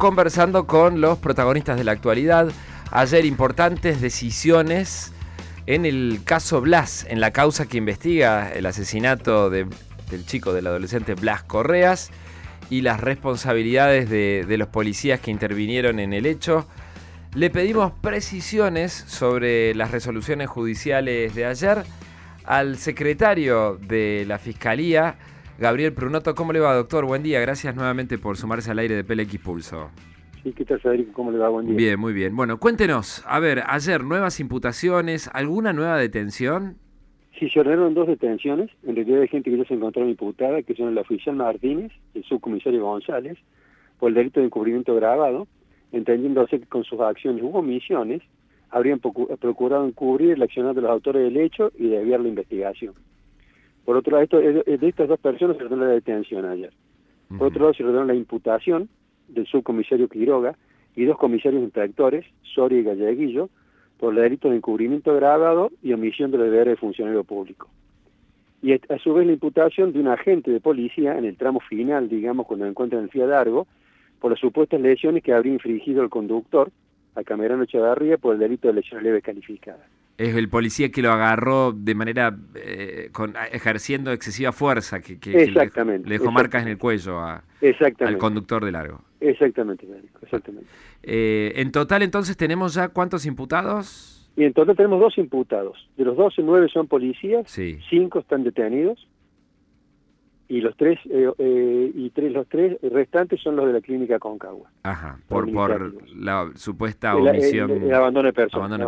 conversando con los protagonistas de la actualidad. Ayer importantes decisiones en el caso Blas, en la causa que investiga el asesinato del chico, del adolescente Blas Correas y las responsabilidades de, de los policías que intervinieron en el hecho. Le pedimos precisiones sobre las resoluciones judiciales de ayer al secretario de la Fiscalía, Gabriel Prunoto. ¿Cómo le va, doctor? Buen día. Gracias nuevamente por sumarse al aire de PLX Pulso. Sí, ¿qué tal, Federico? ¿Cómo le va? Buen día. Bien, muy bien. Bueno, cuéntenos. A ver, ayer, nuevas imputaciones, ¿alguna nueva detención? Sí, se ordenaron dos detenciones, en realidad de gente que ya se encontró imputada, que son el oficial Martínez, el subcomisario González, por el delito de encubrimiento grabado, entendiéndose que con sus acciones hubo omisiones, habrían procurado encubrir el accionar de los autores del hecho y desviar la investigación. Por otro lado, esto, de estas dos personas se ordenó la detención ayer. Por otro lado, se ordenó la imputación del subcomisario Quiroga y dos comisarios inspectores, Soria y Galleguillo, por el delito de encubrimiento agravado y omisión de los deberes de funcionario público. Y a su vez la imputación de un agente de policía en el tramo final, digamos, cuando encuentran el Fiadargo, por las supuestas lesiones que habría infringido el conductor a Camerano Echevarría por el delito de lesiones leves calificadas es el policía que lo agarró de manera eh, con, ejerciendo excesiva fuerza, que, que, exactamente, le, dejó marcas en el cuello a, al conductor de largo. Exactamente, exactamente. Eh, en total entonces tenemos ya cuántos imputados? Y en total tenemos dos imputados. De los 12, nueve son policías, cinco están detenidos y los tres eh, eh, y tres los tres restantes son los de la clínica Concagua. Ajá, por, por la supuesta omisión. El, abandono de personas.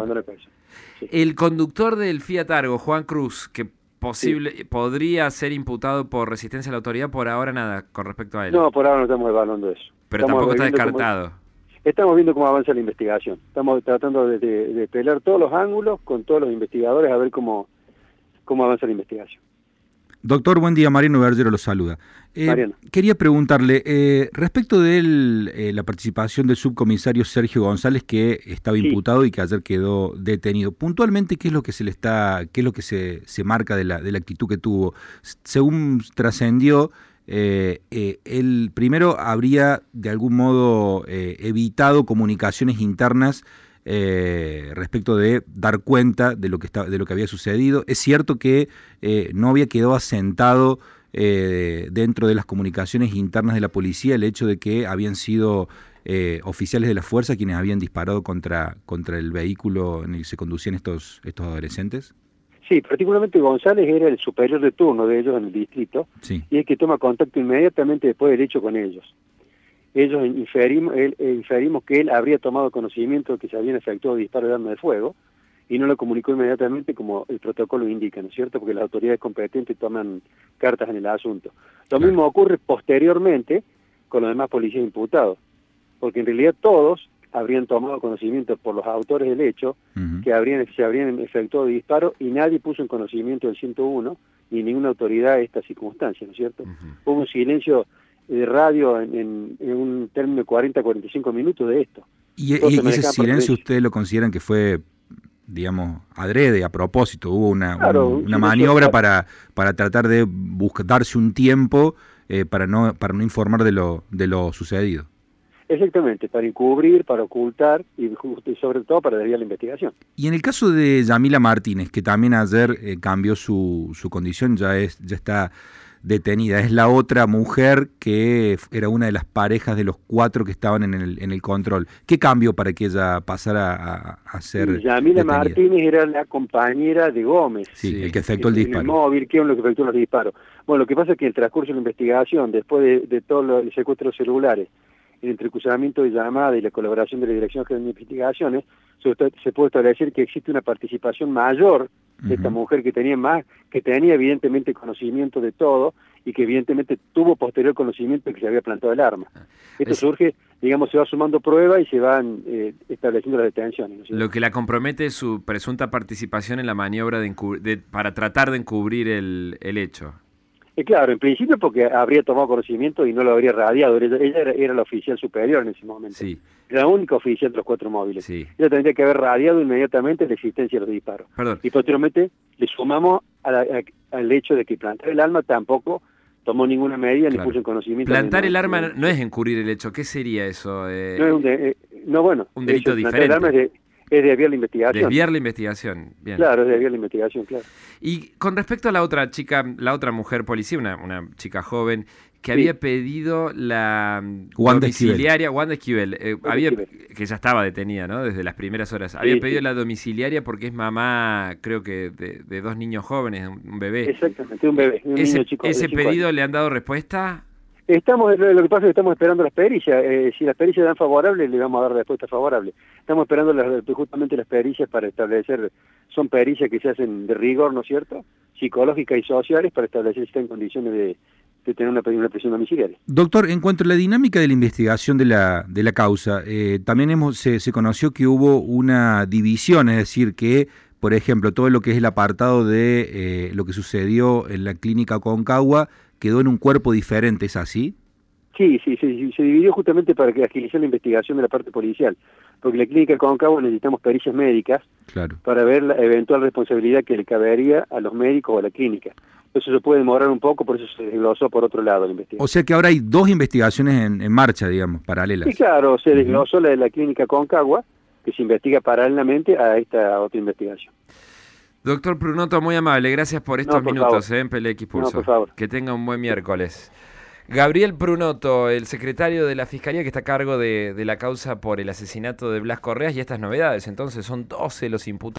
El conductor del Fiat Argo, Juan Cruz, que posible podría ser imputado por resistencia a la autoridad, por ahora nada con respecto a él. No, por ahora no estamos evaluando eso. Pero tampoco está descartado. estamos viendo cómo avanza la investigación. Estamos tratando de, de, pelear todos los ángulos con todos los investigadores a ver cómo, cómo avanza la investigación. Doctor, buen día. Mariano Bergero lo saluda. Eh, quería preguntarle, eh, respecto de eh, la participación del subcomisario Sergio González, que estaba imputado y que ayer quedó detenido, puntualmente, ¿qué es lo que se le está, qué es lo que se, se marca de la, de la actitud que tuvo? Según trascendió, él primero habría de algún modo evitado comunicaciones internas eh, respecto de dar cuenta de lo que, está, de lo que había sucedido. Es cierto que eh, no había quedado asentado eh, dentro de las comunicaciones internas de la policía el hecho de que habían sido oficiales de la fuerza quienes habían disparado contra, contra el vehículo en el que se conducían estos, estos adolescentes. Sí, particularmente González era el superior de turno de ellos en el distrito y es que toma contacto inmediatamente después del hecho con ellos ellos inferimos, él, eh, inferimos que él habría tomado conocimiento de que se habían efectuado disparos de arma de fuego y no lo comunicó inmediatamente como el protocolo indica, ¿no es cierto? Porque las autoridades competentes toman cartas en el asunto. Lo mismo ocurre posteriormente con los demás policías imputados, porque en realidad todos habrían tomado conocimiento por los autores del hecho que habrían, se habrían efectuado disparos y nadie puso en conocimiento del 101 ni ninguna autoridad esta circunstancia, ¿no es cierto? Hubo un silencio de radio en, un término de 40 45 minutos de esto. ¿Y, ese silencio ustedes lo consideran que fue, digamos, adrede, a propósito? ¿Hubo una, una maniobra para, para tratar de darse un tiempo eh, para, no, para no informar de lo, de lo sucedido? Exactamente, para encubrir, para ocultar y, sobre todo para desviar la investigación. Y en el caso de Yamila Martínez, que también ayer eh, cambió su, su condición, ya, es, ya está detenida. Es la otra mujer que era una de las parejas de los cuatro que estaban en el, en el control. ¿Qué cambió para que ella pasara a, ser Yamila Martínez era la compañera de Gómez. Sí, el que efectuó el, disparo. El móvil, que es lo que efectuó los disparos. Bueno, lo que pasa es que en el transcurso de la investigación, después de, de todos los secuestros celulares, el entrecruzamiento de llamada y la colaboración de la Dirección General de Investigaciones, se puede establecer que existe una participación mayor de esta mujer que tenía más, que tenía evidentemente conocimiento de todo y que evidentemente tuvo posterior conocimiento de que se había plantado el arma. Ah, Esto surge, digamos, se va sumando pruebas y se van eh, estableciendo las detenciones. Lo que la compromete es su presunta participación en la maniobra de, para tratar de encubrir el, el hecho. Eh, claro, en principio porque habría tomado conocimiento y no lo habría radiado. Ella, era, la oficial superior en ese momento. Sí. Era la única oficial de los cuatro móviles. Sí. Ella tendría que haber radiado inmediatamente la existencia de los disparos. Y posteriormente le sumamos al hecho de que plantar el alma tampoco tomó ninguna medida ni puso en conocimiento. Plantar el arma no es encubrir el hecho. ¿Qué sería eso? Eh, no, es un eh, no, bueno. Un delito diferente. Es, de, es desviar la investigación. Desviar la investigación, bien. Claro, es desviar la investigación, claro. Y con respecto a la otra chica, la otra mujer policía, una, una chica joven, que había pedido la domiciliaria, Wanda Esquivel, eh, había, que ya estaba detenida, ¿no? Desde las primeras horas. Había pedido la domiciliaria porque es mamá, creo que de, dos niños jóvenes, un bebé. Exactamente, un bebé, un ese, niño chico. ¿Ese pedido le han dado respuesta? Estamos, lo que pasa es que estamos esperando las pericias. Eh, si las pericias dan favorable, le vamos a dar respuesta favorable. Estamos esperando las, justamente las pericias para establecer, son pericias que se hacen de rigor, ¿no es cierto? Psicológicas y sociales para establecer si está en condiciones de, tener una, una, presión domiciliaria. Doctor, en cuanto a la dinámica de la investigación de la, de la causa, eh, también hemos, se, se conoció que hubo una división, es decir, que por ejemplo, todo lo que es el apartado de eh, lo que sucedió en la clínica Concagua quedó en un cuerpo diferente, ¿es así? Sí, sí, sí, se dividió justamente para que agilizar la investigación de la parte policial, porque en la clínica Concagua necesitamos pericias médicas para ver la eventual responsabilidad que le cabería a los médicos o a la clínica. Eso se puede demorar un poco, por eso se desglosó por otro lado la investigación. O sea que ahora hay dos investigaciones en, marcha, digamos, paralelas. Sí, claro, se desglosó la de la clínica Concagua, que se investiga paralelamente a esta otra investigación. Doctor Prunoto, muy amable, gracias por estos minutos eh, en PLX Pulso. por favor. Que tenga un buen miércoles. Gabriel Prunoto, el secretario de la Fiscalía que está a cargo de, de la causa por el asesinato de Blas Correas y estas novedades. Entonces son 12 los imputados.